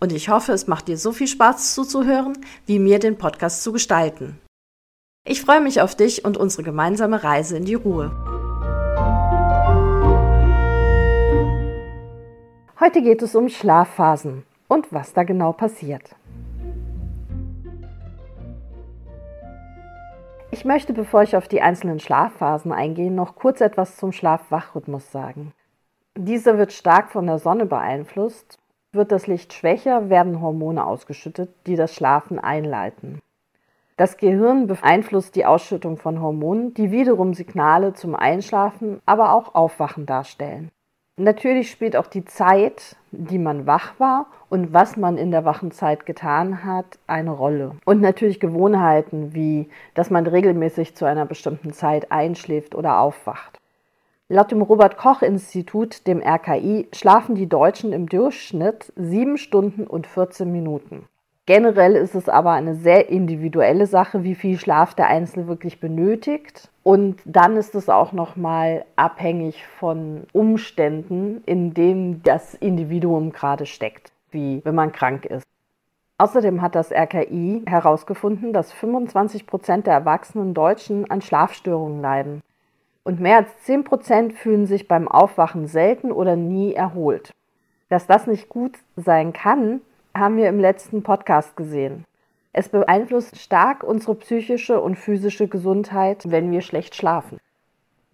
Und ich hoffe, es macht dir so viel Spaß zuzuhören, wie mir den Podcast zu gestalten. Ich freue mich auf dich und unsere gemeinsame Reise in die Ruhe. Heute geht es um Schlafphasen und was da genau passiert. Ich möchte, bevor ich auf die einzelnen Schlafphasen eingehe, noch kurz etwas zum Schlaf-Wach-Rhythmus sagen. Dieser wird stark von der Sonne beeinflusst wird das Licht schwächer, werden Hormone ausgeschüttet, die das Schlafen einleiten. Das Gehirn beeinflusst die Ausschüttung von Hormonen, die wiederum Signale zum Einschlafen, aber auch Aufwachen darstellen. Natürlich spielt auch die Zeit, die man wach war und was man in der wachen Zeit getan hat, eine Rolle. Und natürlich Gewohnheiten wie, dass man regelmäßig zu einer bestimmten Zeit einschläft oder aufwacht. Laut dem Robert Koch Institut, dem RKI, schlafen die Deutschen im Durchschnitt sieben Stunden und 14 Minuten. Generell ist es aber eine sehr individuelle Sache, wie viel Schlaf der Einzelne wirklich benötigt. Und dann ist es auch nochmal abhängig von Umständen, in denen das Individuum gerade steckt, wie wenn man krank ist. Außerdem hat das RKI herausgefunden, dass 25 Prozent der erwachsenen Deutschen an Schlafstörungen leiden und mehr als 10% fühlen sich beim Aufwachen selten oder nie erholt. Dass das nicht gut sein kann, haben wir im letzten Podcast gesehen. Es beeinflusst stark unsere psychische und physische Gesundheit, wenn wir schlecht schlafen.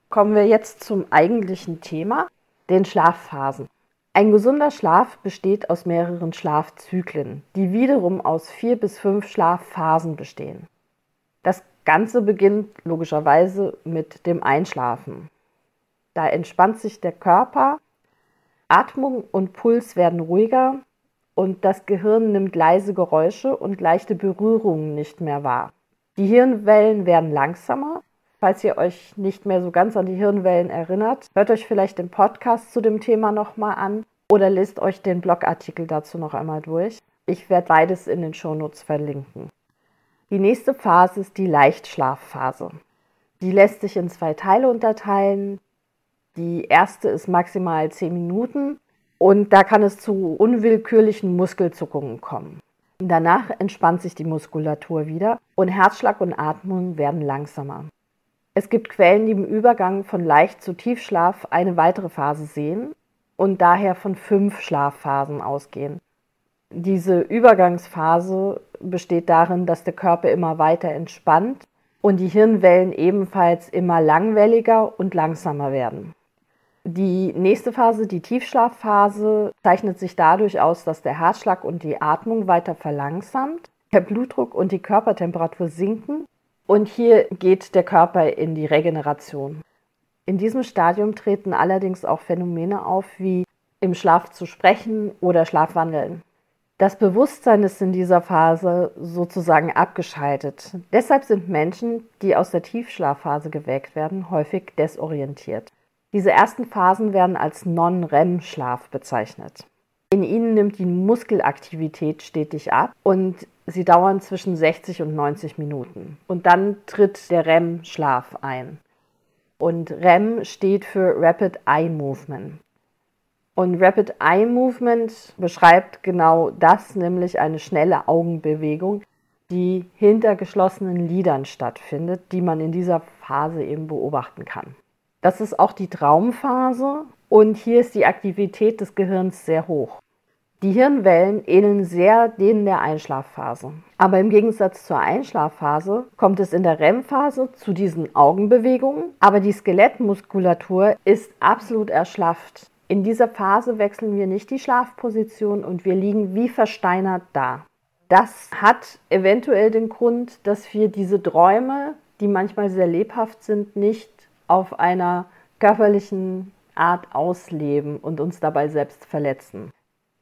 Kommen wir jetzt zum eigentlichen Thema, den Schlafphasen. Ein gesunder Schlaf besteht aus mehreren Schlafzyklen, die wiederum aus vier bis fünf Schlafphasen bestehen. Das Ganze beginnt logischerweise mit dem Einschlafen. Da entspannt sich der Körper, Atmung und Puls werden ruhiger und das Gehirn nimmt leise Geräusche und leichte Berührungen nicht mehr wahr. Die Hirnwellen werden langsamer. Falls ihr euch nicht mehr so ganz an die Hirnwellen erinnert, hört euch vielleicht den Podcast zu dem Thema nochmal an oder lest euch den Blogartikel dazu noch einmal durch. Ich werde beides in den Shownotes verlinken. Die nächste Phase ist die Leichtschlafphase. Die lässt sich in zwei Teile unterteilen. Die erste ist maximal 10 Minuten und da kann es zu unwillkürlichen Muskelzuckungen kommen. Danach entspannt sich die Muskulatur wieder und Herzschlag und Atmung werden langsamer. Es gibt Quellen, die im Übergang von Leicht zu Tiefschlaf eine weitere Phase sehen und daher von fünf Schlafphasen ausgehen. Diese Übergangsphase besteht darin, dass der Körper immer weiter entspannt und die Hirnwellen ebenfalls immer langwelliger und langsamer werden. Die nächste Phase, die Tiefschlafphase, zeichnet sich dadurch aus, dass der Herzschlag und die Atmung weiter verlangsamt, der Blutdruck und die Körpertemperatur sinken und hier geht der Körper in die Regeneration. In diesem Stadium treten allerdings auch Phänomene auf wie im Schlaf zu sprechen oder Schlafwandeln. Das Bewusstsein ist in dieser Phase sozusagen abgeschaltet. Deshalb sind Menschen, die aus der Tiefschlafphase geweckt werden, häufig desorientiert. Diese ersten Phasen werden als Non-REM-Schlaf bezeichnet. In ihnen nimmt die Muskelaktivität stetig ab und sie dauern zwischen 60 und 90 Minuten. Und dann tritt der REM-Schlaf ein. Und REM steht für Rapid Eye Movement. Und Rapid Eye Movement beschreibt genau das, nämlich eine schnelle Augenbewegung, die hinter geschlossenen Lidern stattfindet, die man in dieser Phase eben beobachten kann. Das ist auch die Traumphase und hier ist die Aktivität des Gehirns sehr hoch. Die Hirnwellen ähneln sehr denen der Einschlafphase. Aber im Gegensatz zur Einschlafphase kommt es in der REM-Phase zu diesen Augenbewegungen, aber die Skelettmuskulatur ist absolut erschlafft. In dieser Phase wechseln wir nicht die Schlafposition und wir liegen wie versteinert da. Das hat eventuell den Grund, dass wir diese Träume, die manchmal sehr lebhaft sind, nicht auf einer körperlichen Art ausleben und uns dabei selbst verletzen.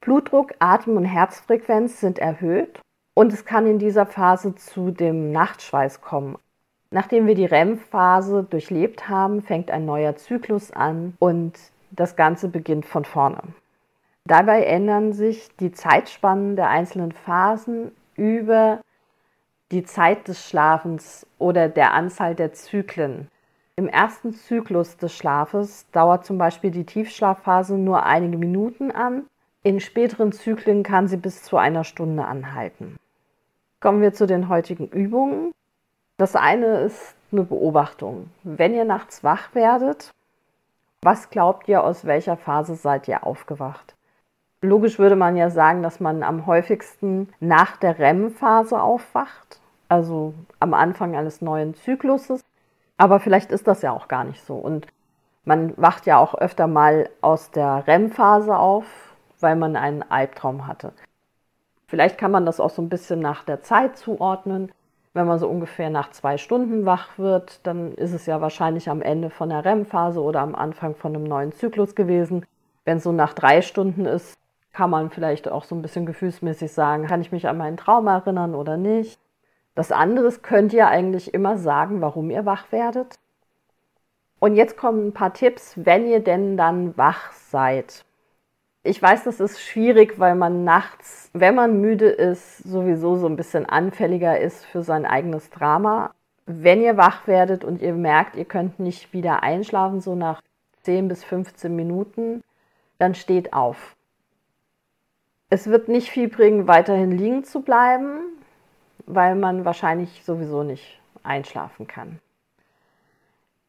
Blutdruck, Atem- und Herzfrequenz sind erhöht Und es kann in dieser Phase zu dem Nachtschweiß kommen. Nachdem wir die REM-Phase durchlebt haben, fängt ein neuer Zyklus an und das Ganze beginnt von vorne. Dabei ändern sich die Zeitspannen der einzelnen Phasen über die Zeit des Schlafens oder der Anzahl der Zyklen. Im ersten Zyklus des Schlafes dauert zum Beispiel die Tiefschlafphase nur einige Minuten an. In späteren Zyklen kann sie bis zu einer Stunde anhalten. Kommen wir zu den heutigen Übungen. Das eine ist eine Beobachtung. Wenn ihr nachts wach werdet, was glaubt ihr, aus welcher Phase seid ihr aufgewacht? Logisch würde man ja sagen, dass man am häufigsten nach der REM-Phase aufwacht, also am Anfang eines neuen Zykluses. Aber vielleicht ist das ja auch gar nicht so. Und man wacht ja auch öfter mal aus der REM-Phase auf, weil man einen Albtraum hatte. Vielleicht kann man das auch so ein bisschen nach der Zeit zuordnen. Wenn man so ungefähr nach zwei Stunden wach wird, dann ist es ja wahrscheinlich am Ende von der REM-Phase oder am Anfang von einem neuen Zyklus gewesen. Wenn es so nach drei Stunden ist, kann man vielleicht auch so ein bisschen gefühlsmäßig sagen, kann ich mich an meinen Traum erinnern oder nicht. Das andere könnt ihr eigentlich immer sagen, warum ihr wach werdet. Und jetzt kommen ein paar Tipps, wenn ihr denn dann wach seid. Ich weiß, das ist schwierig, weil man nachts, wenn man müde ist, sowieso so ein bisschen anfälliger ist für sein eigenes Drama. Wenn ihr wach werdet und ihr merkt, ihr könnt nicht wieder einschlafen, so nach 10 bis 15 Minuten, dann steht auf. Es wird nicht viel bringen, weiterhin liegen zu bleiben, weil man wahrscheinlich sowieso nicht einschlafen kann.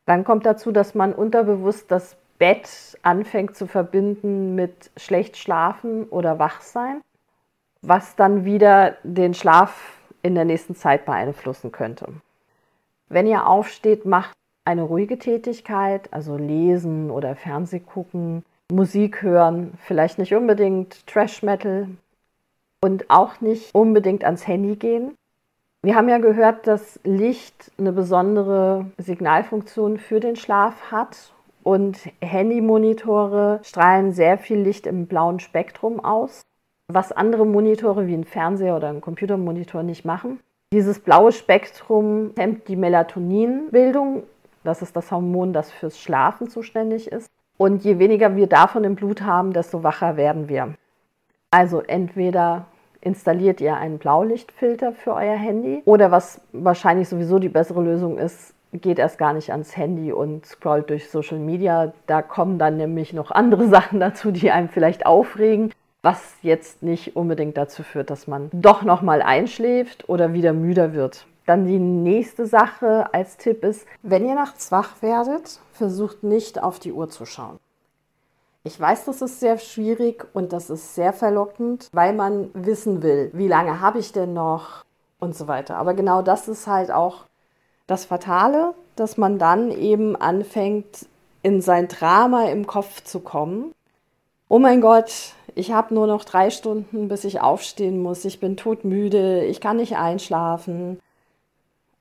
Dann kommt dazu, dass man unterbewusst das Bett anfängt zu verbinden mit schlecht schlafen oder Wachsein, was dann wieder den Schlaf in der nächsten Zeit beeinflussen könnte. Wenn ihr aufsteht, macht eine ruhige Tätigkeit, also lesen oder Fernseh gucken, Musik hören, vielleicht nicht unbedingt Trash Metal und auch nicht unbedingt ans Handy gehen. Wir haben ja gehört, dass Licht eine besondere Signalfunktion für den Schlaf hat und Handymonitore strahlen sehr viel Licht im blauen Spektrum aus, was andere Monitore wie ein Fernseher oder ein Computermonitor nicht machen. Dieses blaue Spektrum hemmt die Melatoninbildung, das ist das Hormon, das fürs Schlafen zuständig ist. Und je weniger wir davon im Blut haben, desto wacher werden wir. Also entweder installiert ihr einen Blaulichtfilter für euer Handy oder was wahrscheinlich sowieso die bessere Lösung ist, geht erst gar nicht ans Handy und scrollt durch Social Media. Da kommen dann nämlich noch andere Sachen dazu, die einem vielleicht aufregen, was jetzt nicht unbedingt dazu führt, dass man doch noch mal einschläft oder wieder müder wird. Dann die nächste Sache als Tipp ist, wenn ihr nachts wach werdet, versucht nicht auf die Uhr zu schauen. Ich weiß, das ist sehr schwierig und das ist sehr verlockend, weil man wissen will, wie lange habe ich denn noch und so weiter. Aber genau das ist halt auch das Fatale, dass man dann eben anfängt, in sein Drama im Kopf zu kommen. Oh mein Gott, ich habe nur noch drei Stunden, bis ich aufstehen muss. Ich bin todmüde, ich kann nicht einschlafen.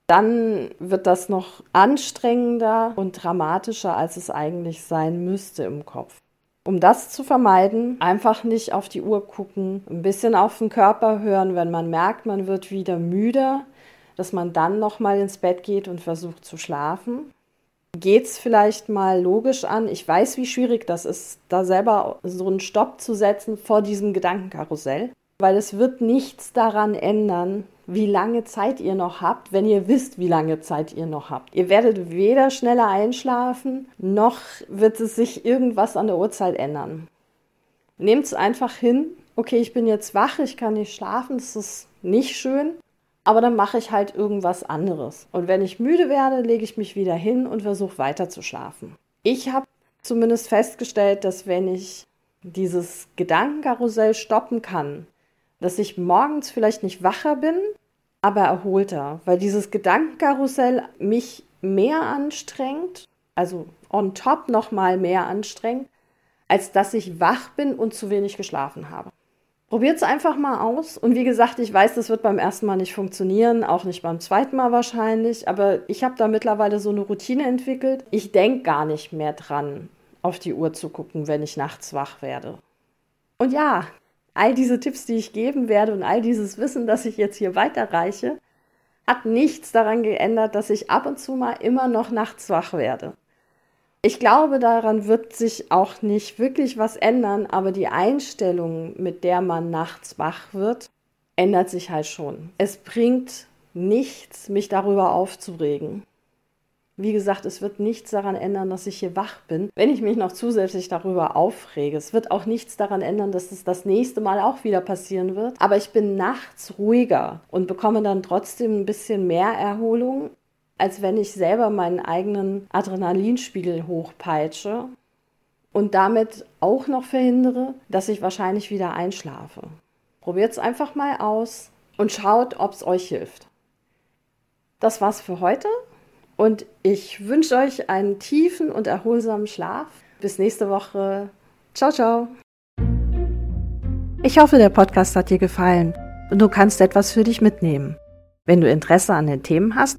Dann wird das noch anstrengender und dramatischer, als es eigentlich sein müsste im Kopf. Um das zu vermeiden, einfach nicht auf die Uhr gucken, ein bisschen auf den Körper hören, wenn man merkt, man wird wieder müde, dass man dann noch mal ins Bett geht und versucht zu schlafen. Geht es vielleicht mal logisch an? Ich weiß, wie schwierig das ist, da selber so einen Stopp zu setzen vor diesem Gedankenkarussell, weil es wird nichts daran ändern, wie lange Zeit ihr noch habt, wenn ihr wisst, wie lange Zeit ihr noch habt. Ihr werdet weder schneller einschlafen, noch wird es sich irgendwas an der Uhrzeit ändern. Nehmt es einfach hin, okay, ich bin jetzt wach, ich kann nicht schlafen, das ist nicht schön, aber dann mache ich halt irgendwas anderes. Und wenn ich müde werde, lege ich mich wieder hin und versuche weiter zu schlafen. Ich habe zumindest festgestellt, dass wenn ich dieses Gedankenkarussell stoppen kann, dass ich morgens vielleicht nicht wacher bin, aber erholter, weil dieses Gedankenkarussell mich mehr anstrengt, also on top noch mal mehr anstrengt, als dass ich wach bin und zu wenig geschlafen habe. Probiert es einfach mal aus. Und wie gesagt, ich weiß, das wird beim ersten Mal nicht funktionieren, auch nicht beim zweiten Mal wahrscheinlich. Aber ich habe da mittlerweile so eine Routine entwickelt. Ich denke gar nicht mehr dran, auf die Uhr zu gucken, wenn ich nachts wach werde. Und ja, all diese Tipps, die ich geben werde und all dieses Wissen, das ich jetzt hier weiterreiche, hat nichts daran geändert, dass ich ab und zu mal immer noch nachts wach werde. Ich glaube, daran wird sich auch nicht wirklich was ändern, aber die Einstellung, mit der man nachts wach wird, ändert sich halt schon. Es bringt nichts, mich darüber aufzuregen. Wie gesagt, es wird nichts daran ändern, dass ich hier wach bin, wenn ich mich noch zusätzlich darüber aufrege. Es wird auch nichts daran ändern, dass es das nächste Mal auch wieder passieren wird. Aber ich bin nachts ruhiger und bekomme dann trotzdem ein bisschen mehr Erholung, als wenn ich selber meinen eigenen Adrenalinspiegel hochpeitsche und damit auch noch verhindere, dass ich wahrscheinlich wieder einschlafe. Probiert es einfach mal aus und schaut, ob es euch hilft. Das war's für heute. Und ich wünsche euch einen tiefen und erholsamen Schlaf. Bis nächste Woche. Ciao, ciao. Ich hoffe, der Podcast hat dir gefallen und du kannst etwas für dich mitnehmen. Wenn du Interesse an den Themen hast,